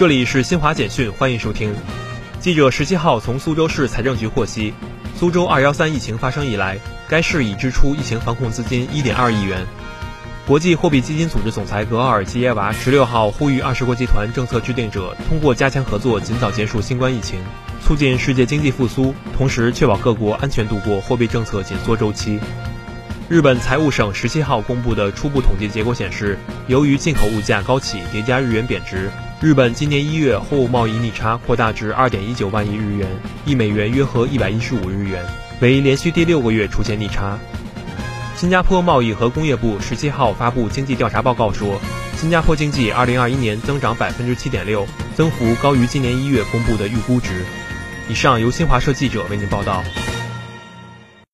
这里是新华简讯，欢迎收听。记者十七号从苏州市财政局获悉，苏州二幺三疫情发生以来，该市已支出疫情防控资金一点二亿元。国际货币基金组织总裁格奥尔基耶娃十六号呼吁二十国集团政策制定者通过加强合作，尽早结束新冠疫情，促进世界经济复苏，同时确保各国安全度过货币政策紧缩周期。日本财务省十七号公布的初步统计结果显示，由于进口物价高企叠加日元贬值，日本今年一月货物贸易逆差扩大至二点一九万亿日元，一美元约合一百一十五日元，为连续第六个月出现逆差。新加坡贸易和工业部十七号发布经济调查报告说，新加坡经济二零二一年增长百分之七点六，增幅高于今年一月公布的预估值。以上由新华社记者为您报道。